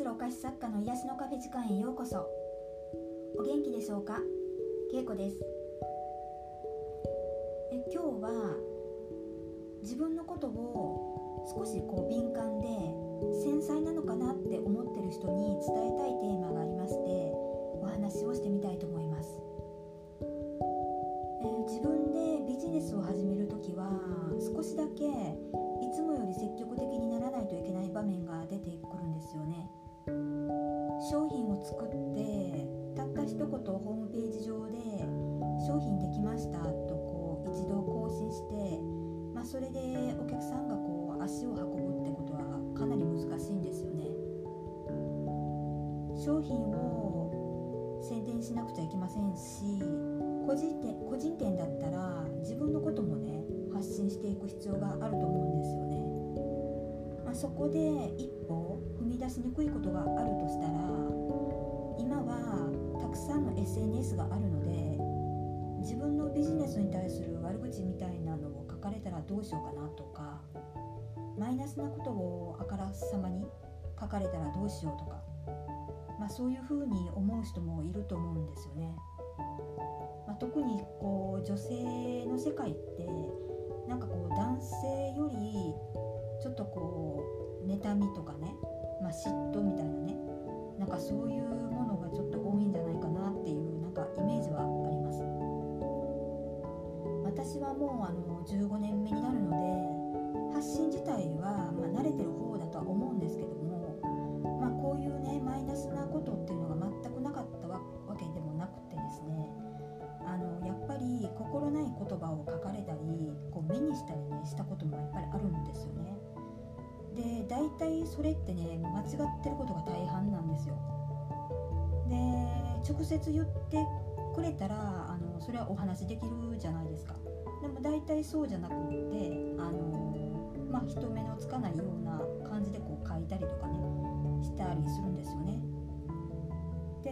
するお菓子作家の癒しのカフェ時間へようこそ。お元気でしょうか？けいこです。え今日は自分のことを少しこう敏感で繊細なのかなって思ったった一言ホームページ上で商品できましたとこう一度更新して、まあ、それでお客さんがこう足を運ぶってことはかなり難しいんですよね。商品を宣伝しなくちゃいけませんし個人店個人店だったら自分のこともね発信していく必要があると思うんですよね、まあ、そこで一歩踏み出しにくいことがあるとしたら今はくさんの SNS があるので自分のビジネスに対する悪口みたいなのを書かれたらどうしようかなとかマイナスなことをあからさまに書かれたらどうしようとか、まあ、そういうふうに思う人もいると思うんですよね。まあ、特にこう女性の世界ってなんかこう男性よりちょっとこう妬みとかね、まあ、嫉妬みたいなねなんかそういうもうあの15年目になるので発信自体はま慣れてる方だとは思うんですけども、まあ、こういうねマイナスなことっていうのが全くなかったわけでもなくてですねあのやっぱり心ない言葉を書かれたりこう目にしたりねしたこともやっぱりあるんですよね。で大体それってね間違ってることが大半なんですよ。で直接言ってくれたらあのそれはお話できるじゃないですか。でも大体そうじゃなくってあの、まあ、人目のつかないような感じでこう書いたりとかねしたりするんですよね。で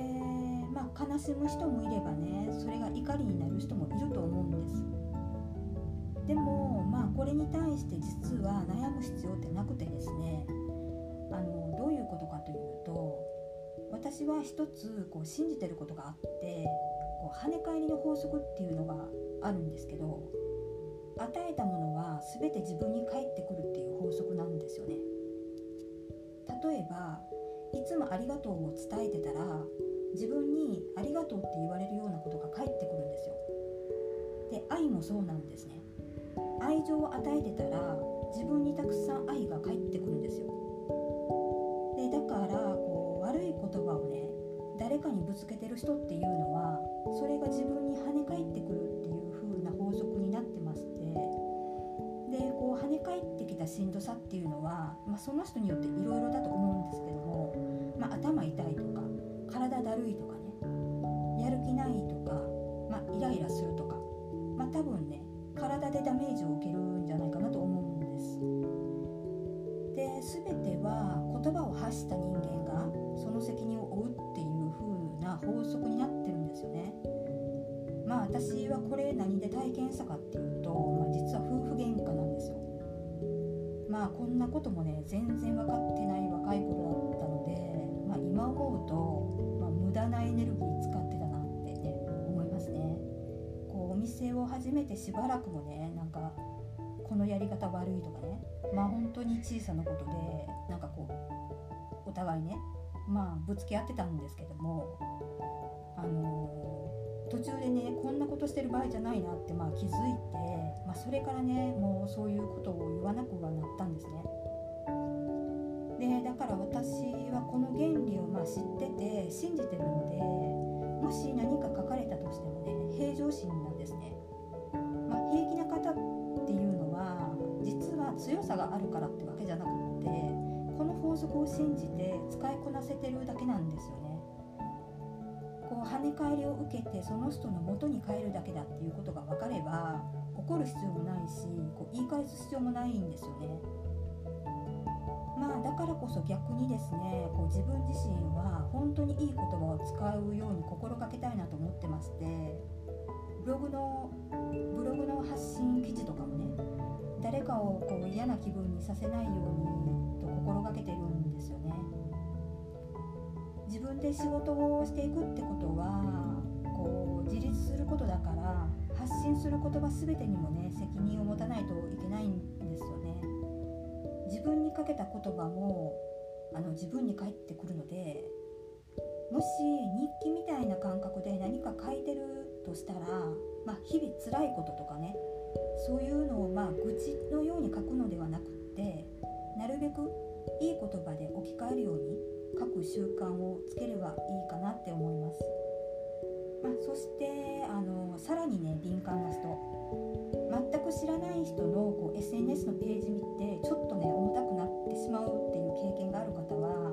まあ悲しむ人もいればねそれが怒りになる人もいると思うんです。でもまあこれに対して実は悩む必要ってなくてですねあのどういうことかというと私は一つこう信じてることがあってこう跳ね返りの法則っていうのがあるんですけど与えたものは全て自分に返ってくるっていう法則なんですよね。例えばいつもありがとうを伝えてたら自分にありがとうって言われるようなことが返ってくるんですよ。で愛もそうなんですね。愛情を与えてたら自分にたくさん愛が返ってくるんですよ。でだからこう悪い言葉をね誰かにぶつけてる人っていうのはそれが自分に跳ね返ってくるっていう風な法則になってましてでこう跳ね返ってきたしんどさっていうのは、まあ、その人によっていろいろだと思うんですけども、まあ、頭痛いとか体だるいとかねやる気ないとか、まあ、イライラするとか、まあ、多分ね体でダメージを受けるんじゃないかなと思うんです。で全ては言葉を発した人間がはこれ何で体験したかっていうと、まあ、実は夫婦喧嘩なんですよ。まあこんなこともね全然分かってない若い頃だったので、まあ、今思うと、まあ、無駄なエネルギー使ってたなってね思いますね。こうお店を始めてしばらくもねなんかこのやり方悪いとかねまあ本当に小さなことでなんかこうお互いねまあぶつけ合ってたんですけどもあのー、途中でねこんなことしてる場合じゃないなってまあ気づいて、まあ、それからねもうそういうことを言わなくはなったんですね。でだから私はこの原理をまあ知ってて信じてるのでもし何か書かれたとしてもね平常心なんですね。まあ、平気な方っていうのは実は強さがあるからってわけじゃなくってこの法則を信じて使いこなせてるだけなんですよ。跳ね返りを受けてその人の元に帰るだけだっていうことが分かれば怒る必要もないしこう言い返す必要もないんですよね。まあだからこそ逆にですねこう自分自身は本当にいい言葉を使うように心がけたいなと思ってましてブログのブログの発信記事とかもね誰かをこう嫌な気分にさせないようにと心がけてるんですよね。自分で仕事をしていくってことはこう自立することだから発信する言葉全てにもね責任を持たないといけないんですよね。自分にかけた言葉もあの自分に返ってくるのでもし日記みたいな感覚で何か書いてるとしたら、まあ、日々辛いこととかねそういうのをまあ愚痴のように書くのではなくってなるべくいい言葉で置き換えるように書く習慣をつければいいかなって思います。まあ、そしてあのさらにね敏感な人全く知らない人のこう SNS のページ見てちょっとね重たくなってしまうっていう経験がある方は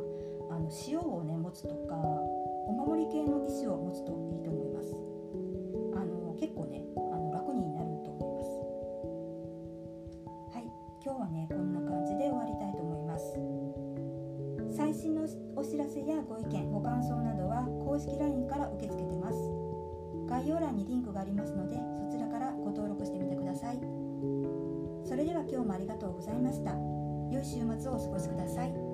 あの塩をね持つとかお守り系の石を持つと知らせやご意見ご感想などは公式 LINE から受け付けてます。概要欄にリンクがありますのでそちらからご登録してみてください。それでは今日もありがとうございました。良い週末をお過ごしください。